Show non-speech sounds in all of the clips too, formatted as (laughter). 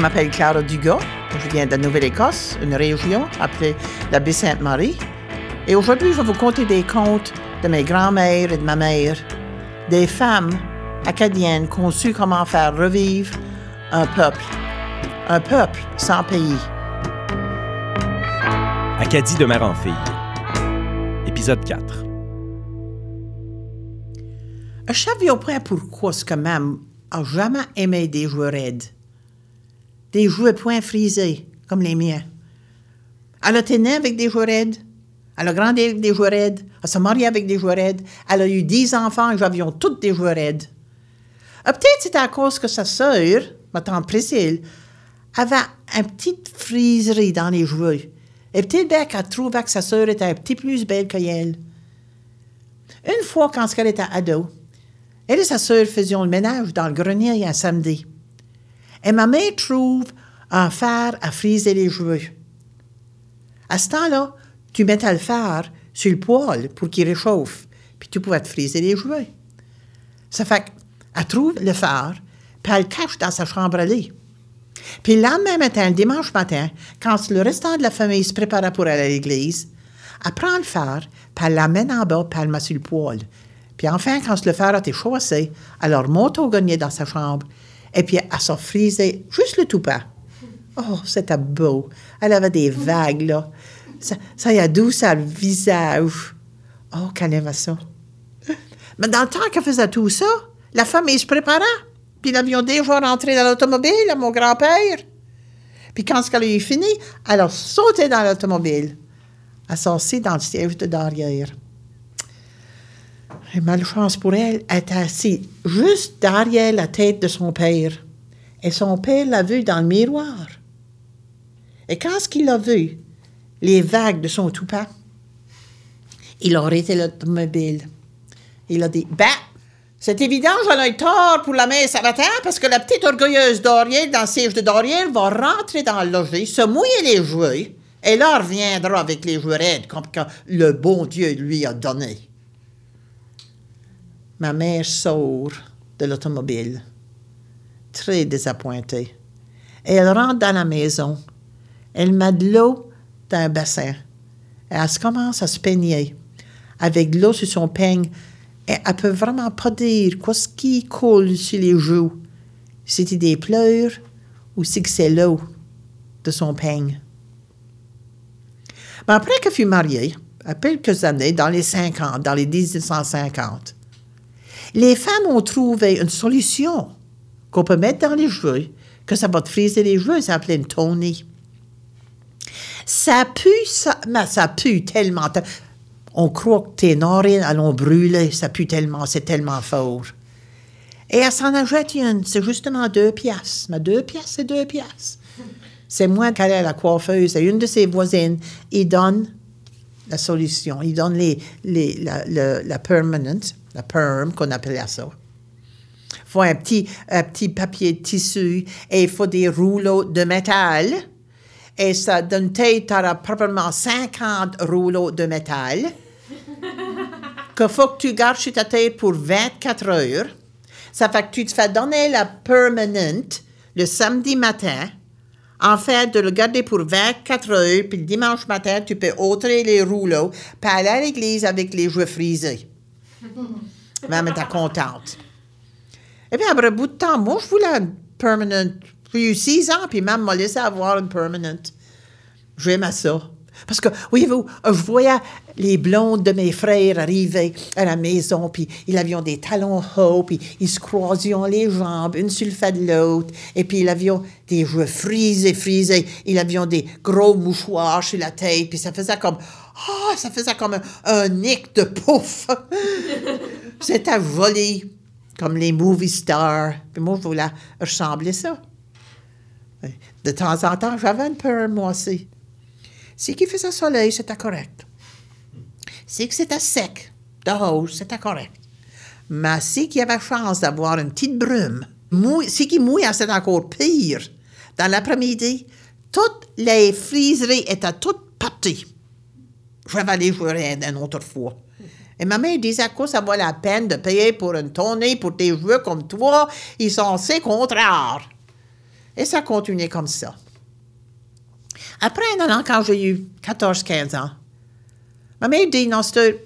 Je m'appelle Clara Dugas. Je viens de Nouvelle-Écosse, une région appelée la Baie-Sainte-Marie. Et aujourd'hui, je vais vous conter des contes de mes grands-mères et de ma mère, des femmes acadiennes qui ont su comment faire revivre un peuple, un peuple sans pays. Acadie de mère en fille. Épisode 4. Je savais point pourquoi ce que même a jamais aimé des joueurs raides. Des joueurs point frisés, comme les miens. Elle a née avec des joueurs raides. Elle a grandi avec des joueurs raides. Elle s'est mariée avec des joueurs raides. Elle a eu dix enfants et j'avions toutes des joueurs raides. Euh, Peut-être c'était à cause que sa sœur, ma tante Priscille, avait une petite friserie dans les jouets. Et peut-être qu'elle trouvait que sa sœur était un petit plus belle qu'elle. Une fois, quand elle était ado, elle et sa sœur faisions le ménage dans le grenier un samedi. Et ma mère trouve un fer à friser les jouets. À ce temps-là, tu mettais le fer sur le poêle pour qu'il réchauffe, puis tu pouvais te friser les jouets. Ça fait qu'elle trouve le fer, puis elle le cache dans sa chambre à lit. Puis le lendemain matin, le dimanche matin, quand le restant de la famille se préparait pour aller à l'église, elle prend le fer, puis elle l'amène en bas, puis elle le met sur le poêle. Puis enfin, quand le fer a été chaussé, elle remonte au grenier dans sa chambre, et puis elle s'en frisait juste le tout pas. Oh, c'était beau. Elle avait des vagues, là. Ça, ça y a douce à le visage? Oh, qu'elle aimait ça. Mais dans le temps qu'elle faisait tout ça, la famille se préparait. Puis l'avion déjà rentré dans l'automobile mon grand-père. Puis quand elle a eu fini, elle a sauté dans l'automobile. Elle s'est dans le siège de derrière. Et malchance pour elle, était assise juste derrière la tête de son père. Et son père l'a vue dans le miroir. Et quand ce qu'il a vu, les vagues de son toupet, il a arrêté l'automobile. Il a dit, ben, c'est évident, j'en ai tort pour la messe ce matin parce que la petite orgueilleuse Doriel dans le siège de Doriel va rentrer dans le logis, se mouiller les jouets, et là reviendra avec les jouets raides comme le bon Dieu lui a donné. Ma mère sort de l'automobile, très désappointée. Et elle rentre dans la maison. Elle met de l'eau dans un bassin. Et elle commence à se peigner avec de l'eau sur son peigne. Et elle peut vraiment pas dire quoi ce qui coule sur les joues. C'est des pleurs ou si c'est l'eau de son peigne. Mais après qu'elle fut mariée, à quelques années, dans les 50, dans les 1950, les femmes ont trouvé une solution qu'on peut mettre dans les cheveux, que ça va te friser les cheveux, ça s'appelait une Tony. Ça pue, ça, mais ça pue tellement. On croit que tes narines allons brûler, ça pue tellement, c'est tellement fort. Et elle s'en achète une, c'est justement deux piastres. Mais deux piastres, c'est deux piastres. C'est moi qui allais la coiffeuse et une de ses voisines, il donne la solution. Il donne les, la, la, la permanent, la perm, qu'on appelait ça. Il faut un petit, un petit papier de tissu et il faut des rouleaux de métal. Et ça donne tête, tu auras probablement 50 rouleaux de métal (laughs) qu'il faut que tu gardes sur ta tête pour 24 heures. Ça fait que tu te fais donner la permanent le samedi matin. En fait, de le garder pour 24 heures, puis le dimanche matin, tu peux ôter les rouleaux, puis aller à l'église avec les jouets frisés. Maman était contente. Et puis, après un bout de temps, moi, je voulais une permanent. J'ai eu six ans, puis maman m'a laissé avoir une permanent. J'aimais ça. Parce que, voyez-vous, je voyais les blondes de mes frères arriver à la maison, puis ils avaient des talons hauts, puis ils se croisaient les jambes, une sur le fait de l'autre, et puis ils avaient des jouets frisés, frisés, ils avaient des gros mouchoirs sur la tête, puis ça faisait comme, ah, ça faisait comme un, un nick de pouf. (laughs) C'était joli, comme les movie stars. Puis moi, je voulais ressembler ça. De temps en temps, j'avais une peur, moi aussi. Si qu'il faisait soleil, c'était correct. Si que c'était sec, de c'était correct. Mais si qu'il y avait chance d'avoir une petite brume, mouille, si qu'il mouillait, c'était encore pire. Dans l'après-midi, toutes les friseries étaient toutes parties. J'avais les jouer une autre fois. Et ma mère disait que ça vaut la peine de payer pour une tournée pour des joueurs comme toi? Ils sont assez contraires. Et ça a continué comme ça. Après un an, quand j'ai eu 14-15 ans, ma mère dit, non, c'est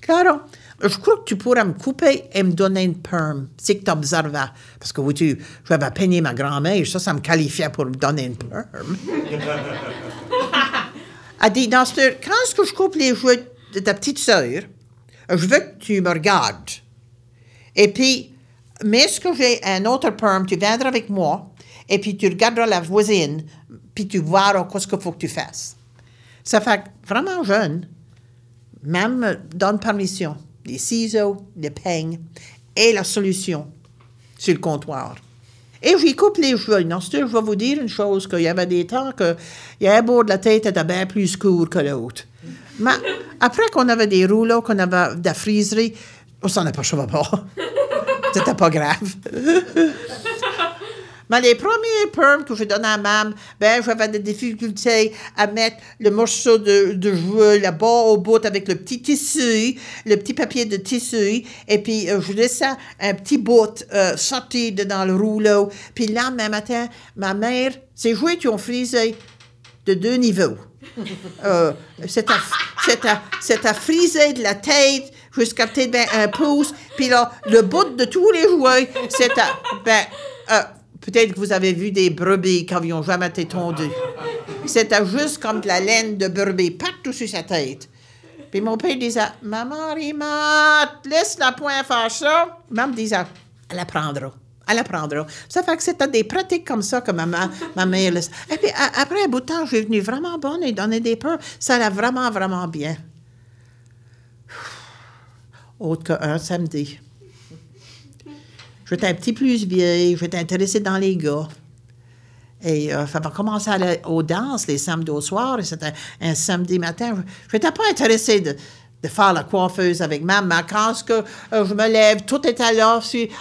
Clara, je crois que tu pourras me couper et me donner une perm, si tu observais. Parce que, tu, je vais peigner ma grand-mère, ça, ça me qualifiait pour me donner une perm. (laughs) Elle dit, dans ce, quand je coupe les jouets de ta petite sœur, je veux que tu me regardes. Et puis, mais ce que j'ai un autre perm, tu viendras avec moi, et puis tu regarderas la voisine, puis tu verras ce qu'il faut que tu fasses. Ça fait vraiment jeune, même donne permission, les ciseaux, les peignes et la solution sur le comptoir. Et j'y coupe les cheveux. Non, je vais vous dire une chose, qu'il y avait des temps que il y avait bord de la tête était bien plus court que l'autre. Mais après qu'on avait des rouleaux, qu'on avait de la friserie, on s'en apercevait pas. (laughs) C'était pas grave. (laughs) Mais les premiers perms que je donnais à maman, ben, j'avais des difficultés à mettre le morceau de, de jouet là-bas au bout avec le petit tissu, le petit papier de tissu, et puis euh, je laissais un petit bout euh, sorti dans le rouleau. Puis là, même matin, ma mère, ces jouets qui ont frisé de deux niveaux. (laughs) Euh, c'est à, friser de la tête jusqu'à peut-être ben, un pouce. Puis là, le bout de tous les jouets, c'est à... Ben, euh, Peut-être que vous avez vu des brebis qui n'avaient jamais été tondues. C'était juste comme de la laine de brebis partout sur sa tête. Puis mon père disait, Maman Rimate, laisse la point faire ça. Maman disait, elle apprendra. Elle apprendra. Ça fait que c'était des pratiques comme ça que ma, ma mère. Et puis après un bout de temps, je suis venue vraiment bonne et donner des peurs. Ça allait vraiment, vraiment bien. Autre qu'un samedi. J'étais un petit plus vieille, j'étais intéressée dans les gars. Et euh, va commencer à aller aux danses les samedis au soir, et c'était un, samedi matin. Je n'étais pas intéressée de, faire la coiffeuse avec maman. Quand euh, je me lève, tout était là,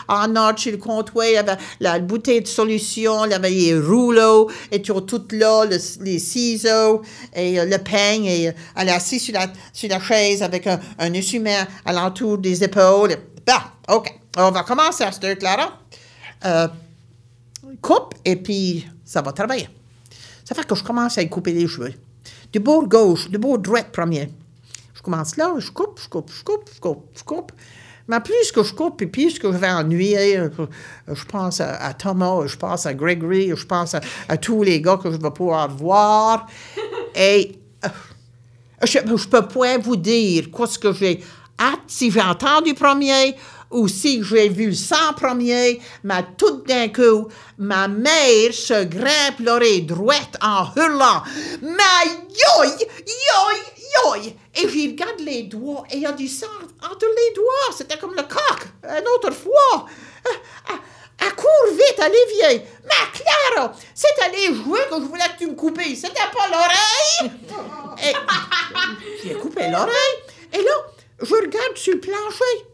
en ordre sur le comptoir, il y avait la bouteille de solution, il y avait les rouleaux, et tout, tout là, les ciseaux, et euh, le peigne, et elle est assise sur la, sur chaise avec un, un essuie-main à l'entour des épaules. Bah, OK. On va commencer à se Clara. Euh, coupe et puis ça va travailler. Ça fait que je commence à y couper les cheveux. Du bord gauche, du bord droit premier. Je commence là, je coupe, je coupe, je coupe, je coupe, je coupe. Mais plus que je coupe et plus que je vais ennuyer, je pense à, Thomas, je pense à Gregory, je pense à, tous les gars que je vais pouvoir voir. (laughs) Et euh, je ne peux pas vous dire quoi ce que j'ai hâte si j'ai entendu premier ou si j'ai vu le premier, mais tout d'un coup, ma mère se grimpe l'oreille droite en hurlant Ma yoï, yoï, yoï! Et j'y regarde les doigts et il y a du sang entre les doigts. C'était comme le coq, une autre fois. Elle court vite, Olivier. Ma Clara, c'était les jouets que je voulais que tu me coupes. C'était pas l'oreille. Et (laughs) j'ai coupé l'oreille. Et là, je regarde sur le plancher.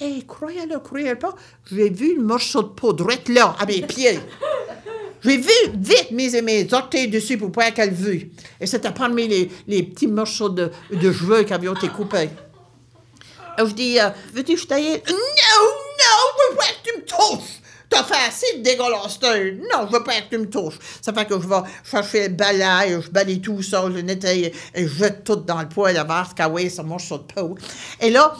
Et croyez-le, croyez-le pas, j'ai vu le morceau de peau droite là, à mes pieds. J'ai vu vite mes, mes orteils dessus pour pas qu'elle vue. Et c'était parmi les, les petits morceaux de, de cheveux qui avaient été coupés. Et je dis, euh, veux-tu que je taille? Non, non, je veux pas que tu me touches. T'as fait assez de dégueulasse. Non, je veux pas que tu me touches. Ça fait que je vais chercher le balai, je balaye tout ça, je nettoie et je jette tout dans le poêle à voir ce ce morceau de peau. Et là,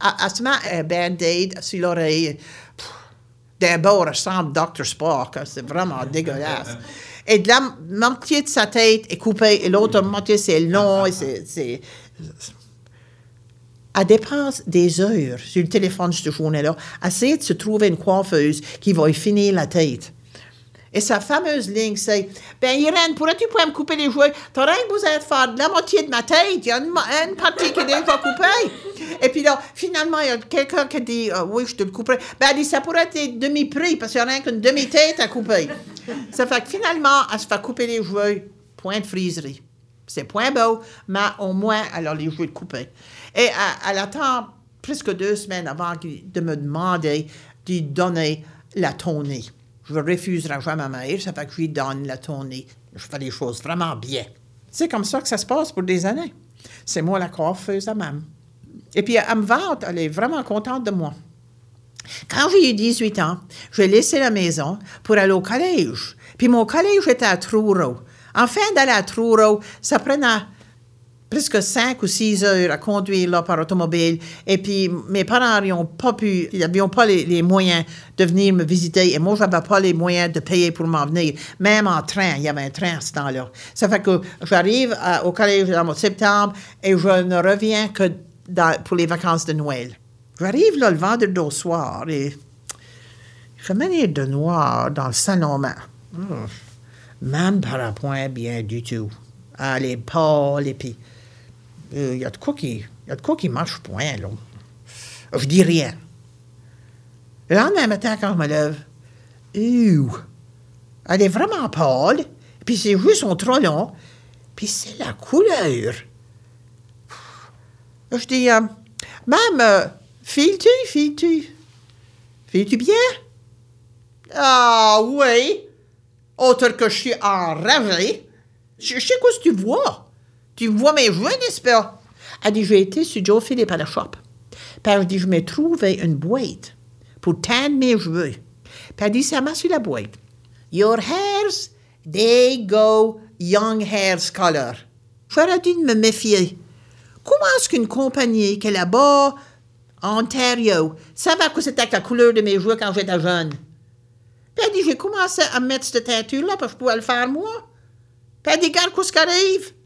elle se met un band-aid sur l'oreille. D'un bord, elle ressemble Dr. Spock. C'est vraiment (laughs) dégueulasse. Et de la moitié de sa tête est coupée et l'autre moitié, c'est long et c'est... Elle dépense des heures sur le téléphone cette journée-là, essayer de se trouver une coiffeuse qui va y finir la tête. Et sa fameuse ligne, c'est Ben, Irène, pourrais-tu pouvoir me couper les jouets? T'aurais besoin de faire de la moitié de ma tête. Il y a une, partie qui est déjà coupée. Et puis là, finalement, il y a quelqu'un qui dit euh, Oui, je te le couperai. Ben, elle dit Ça pourrait être demi-prix parce qu'il n'y a rien qu'une demi-tête à couper. Ça fait que finalement, elle se fait couper les jouets. Point de friserie. C'est point beau, mais au moins, elle a les jouets coupés. Et elle, elle attend presque deux semaines avant de me demander de donner la tournée. Je refuserai jamais ma mère, ça fait que je lui donne la tournée. Je fais les choses vraiment bien. C'est comme ça que ça se passe pour des années. C'est moi la coiffeuse à même. Et puis, elle me vante, elle est vraiment contente de moi. Quand j'ai eu 18 ans, j'ai laissé la maison pour aller au collège. Puis mon collège était à Truro. Enfin, d'aller à Truro, ça prenait presque 5 ou 6 heures à conduire là par automobile. Et puis, mes parents n'avaient pas pu, ils n'avaient pas les, moyens de venir me visiter. Et moi, je n'avais pas les moyens de payer pour m'en venir. Même en train, il y avait un train à ce temps-là. Ça fait que j'arrive à- au collège en septembre et je ne reviens que pour les vacances de Noël. J'arrive là le vendredi au soir et je venir de noir dans le salon. hum, Même par un point bien du tout. Ah, les pâles et puis... Il y a de quoi qui... y a de quoi qui marche point, là. Je dis rien. Le lendemain matin, quand je me lève, elle est vraiment pâle, puis ses joues sont trop longs, puis c'est la couleur. Je dis, euh, Mam, euh, files-tu, files-tu? Files-tu bien? Ah oui. Autre que je suis enragé. Je, je sais quoi ce que tu vois. Tu vois mes jouets, n'est-ce pas? Elle dit, j'ai été sur Joe Philippe à la shop. Puis elle dit, je m'ai trouvé une boîte pour teindre mes cheveux. Puis elle dit, ça m'a sur la boîte. Your hairs, they go young hairs color. J'aurais dû me méfier. Comment est-ce qu'une compagnie qui est là-bas, Ontario, savait que c'était la couleur de mes cheveux quand j'étais jeune? Puis elle dit, j'ai commencé à mettre cette teinture-là parce que je pouvais le faire moi. Puis elle dit, regarde ce qui arrive.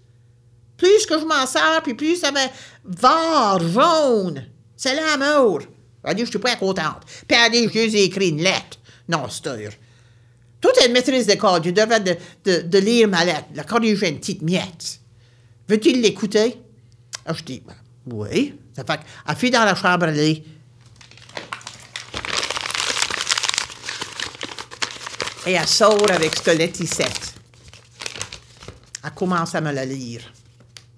Plus que je m'en sers, puis plus ça va vert, jaune. C'est l'amour. Elle dit, je suis pas contente. Puis elle dit, je lui ai écrit une lettre. Non, c'est sûr. Tout est une maîtrise d'école. Tu devrais de, de, de lire ma lettre, la corriger une petite miette. Veux-tu l'écouter? Ah, je dis, ben, oui. Ça fait qu'elle fut dans la chambre à lit. Et elle sort avec ce letticette. Elle commence à me la lire.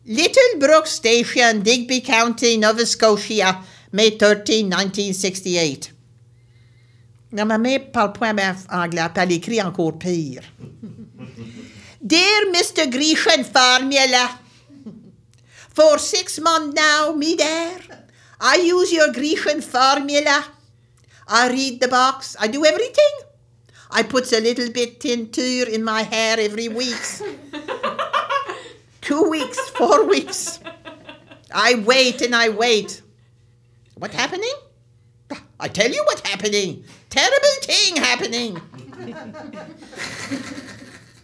Little Brook Station, Digby County, Nova Scotia, May 13, 1968. Non, ma mère parle point anglais, puis elle écrit encore pire. (laughs) Dear Mr. Grecian Formula, for six months now, me there, I use your Grecian formula. I read the box. I do everything. I put a little bit tincture in my hair every week. (laughs) Two weeks, four (laughs) weeks. I wait and I wait. What happening? I tell you what happening. Terrible thing happening. (laughs)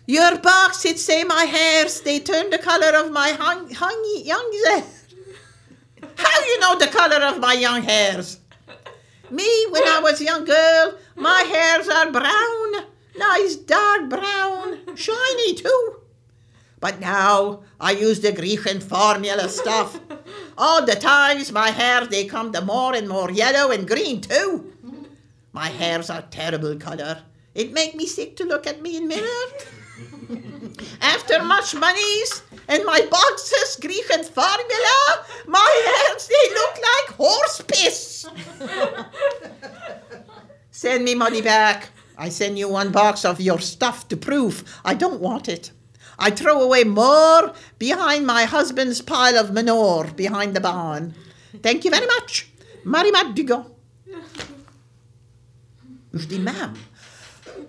Your box, it say my hairs, they turn the color of my hung, hung young hair. How you know the color of my young hairs? Me, when I was a young girl, my hairs are brown, nice dark brown, shiny too. But now I use the Grecian formula stuff. All the times my hair they come to more and more yellow and green too. My hairs are terrible color. It make me sick to look at me in mirror. (laughs) After much monies and my boxes Grecian formula, my hairs they look like horse piss. Send me money back. I send you one box of your stuff to prove I don't want it. I throw away more behind my husband's pile of manure behind the barn. Thank you very much. Marie-Marthe Dugon. Je dis, Ma'am,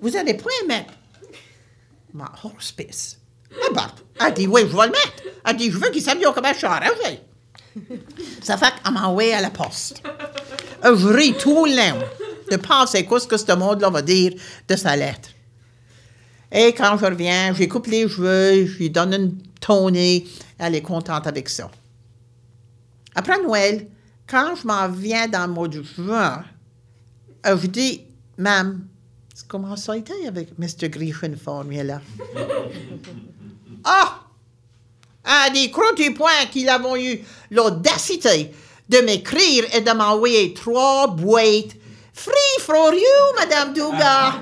vous allez point mettre ma horse piss. Ah ben, elle dit, oui, je vais le mettre. Elle dit, je veux qu'il sache comment je suis enragé. Ça fait qu'elle m'a envoyé à la poste. Euh, Je ris tout le long de penser quoi ce que ce monde-là va dire de sa lettre? Et quand je reviens, je lui coupe les cheveux, je lui donne une tonnée, elle est contente avec ça. Après Noël, quand je m'en viens dans le mois de juin, euh, je dis, Mam, comment ça a été avec Mr. Grecian Formula? ah! Elle dit, crois-tu point qu'ils avons eu l'audacité de m'écrire et de m'envoyer trois boîtes free for you, Madame Douga?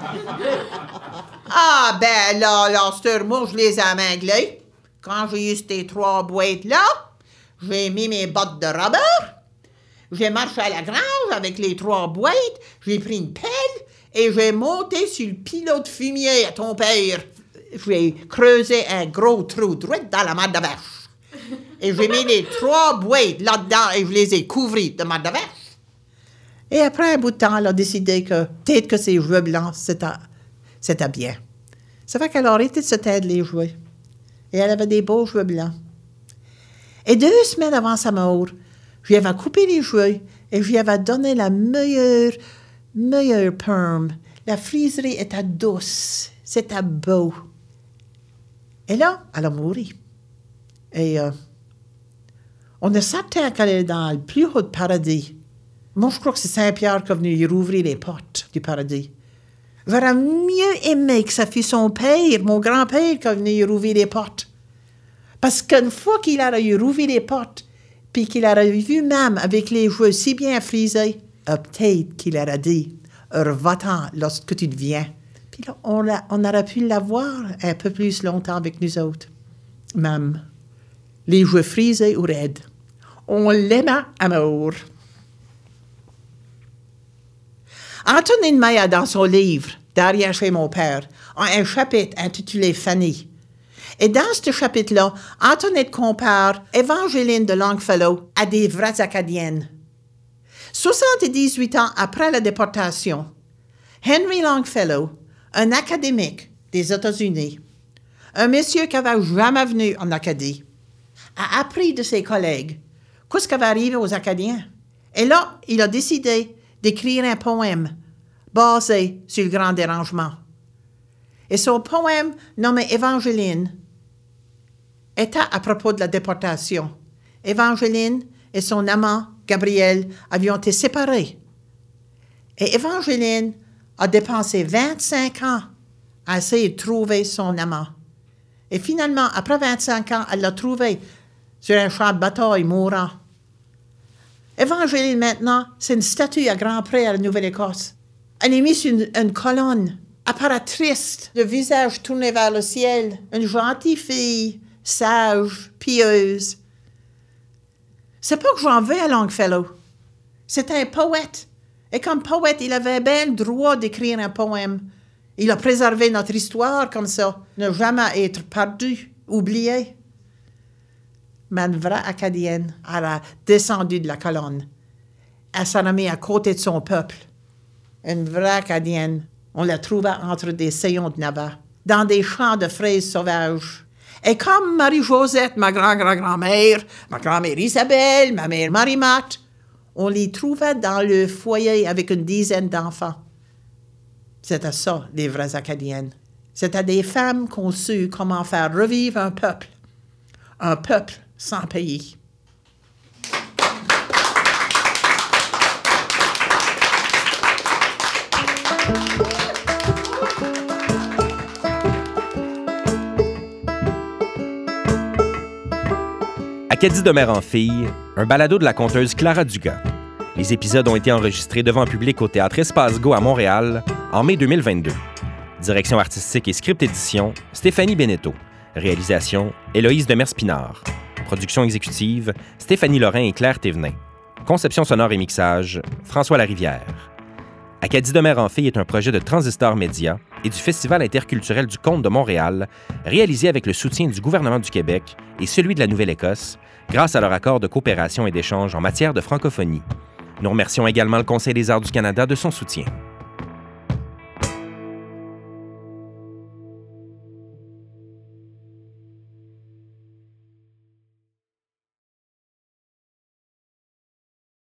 (laughs) Ah, ben là, là, sur moi, je les ai amanglés. Quand j'ai eu ces trois boîtes-là, j'ai mis mes bottes de rubber, j'ai marché à la grange avec les trois boîtes, j'ai pris une pelle et j'ai monté sur le pilote fumier à ton père. J'ai creusé un gros trou droit dans la malle de vache. Et j'ai mis les trois boîtes là-dedans et je les ai couvertes de malle de vache. Et après un bout de temps, elle a décidé que peut-être que ses jouets blancs, c'était, c'était bien. Ça fait qu'elle a arrêté de se tête les jouets. Et elle avait des beaux jouets blancs. Et deux semaines avant sa mort, je lui avais coupé les jouets et je lui avais donné la meilleure, meilleure perme. La friserie était douce, c'était beau. Et là, elle a mouru. Et euh, on est certain qu'elle est dans le plus haut paradis. Moi, je crois que c'est Saint-Pierre qui est venu y rouvrir les portes du paradis. J'aurais mieux aimé que ça fût son père, mon grand-père, qui y rouvrir les portes. Parce qu'une fois qu'il a rouvrir les portes, puis qu'il aurait vu même avec les joueurs si bien frisés, peut-être qu'il aurait dit Va-t'en lorsque tu viens. Puis là, on, on aurait pu l'avoir un peu plus longtemps avec nous autres. Même les joueurs frisés ou raides. On l'aimait à mort. Antonine Maya, dans son livre Derrière chez mon père, a un chapitre intitulé Fanny. Et dans ce chapitre-là, Antoinette compare Évangeline de Longfellow à des vraies Acadiennes. 78 ans après la déportation, Henry Longfellow, un académique des États-Unis, un monsieur qui n'avait jamais venu en Acadie, a appris de ses collègues qu'est-ce qui va arriver aux Acadiens. Et là, il a décidé d'écrire un poème basé sur le grand dérangement. Et son poème nommé Évangeline était à propos de la déportation. Évangeline et son amant, Gabriel, avaient été séparés. Et Évangeline a dépensé 25 ans à essayer de trouver son amant. Et finalement, après 25 ans, elle l'a trouvé sur un champ de bataille mourant. Évangeline, maintenant, c'est une statue à Grand Pré à la Nouvelle-Écosse. Elle est mise sur une, colonne. Elle triste, le visage tourné vers le ciel. Une gentille fille, sage, pieuse. C'est pas que j'en veux à Longfellow. C'est un poète. Et comme poète, il avait bien le droit d'écrire un poème. Il a préservé notre histoire comme ça, ne jamais être perdu, oublié. Mais une vraie Acadienne, a descendu de la colonne. Elle s'en a à côté de son peuple. Une vraie Acadienne. On la trouva entre des sillons de Nava, dans des champs de fraises sauvages. Et comme Marie-Josette, ma grand-grand-grand-mère, ma grand-mère Isabelle, ma mère Marie-Mat, on les trouva dans le foyer avec une dizaine d'enfants. C'était ça, les vraies Acadiennes. C'était des femmes qui ont su comment faire revivre un peuple. Un peuple sans pays. Acadie de mère en fille, un balado de la conteuse Clara Dugas. Les épisodes ont été enregistrés devant un public au théâtre Espace Go à Montréal en mai 2022. Direction artistique et script édition, Stéphanie Beneteau. Réalisation, Héloïse Demers-Pinard. Production exécutive, Stéphanie Lorrain et Claire Thévenin. Conception sonore et mixage, François Larivière. Acadie de mère en fille est un projet de Transistor Média et du Festival interculturel du Conte de Montréal, réalisé avec le soutien du gouvernement du Québec et celui de la Nouvelle-Écosse, grâce à leur accord de coopération et d'échange en matière de francophonie. Nous remercions également le Conseil des arts du Canada de son soutien.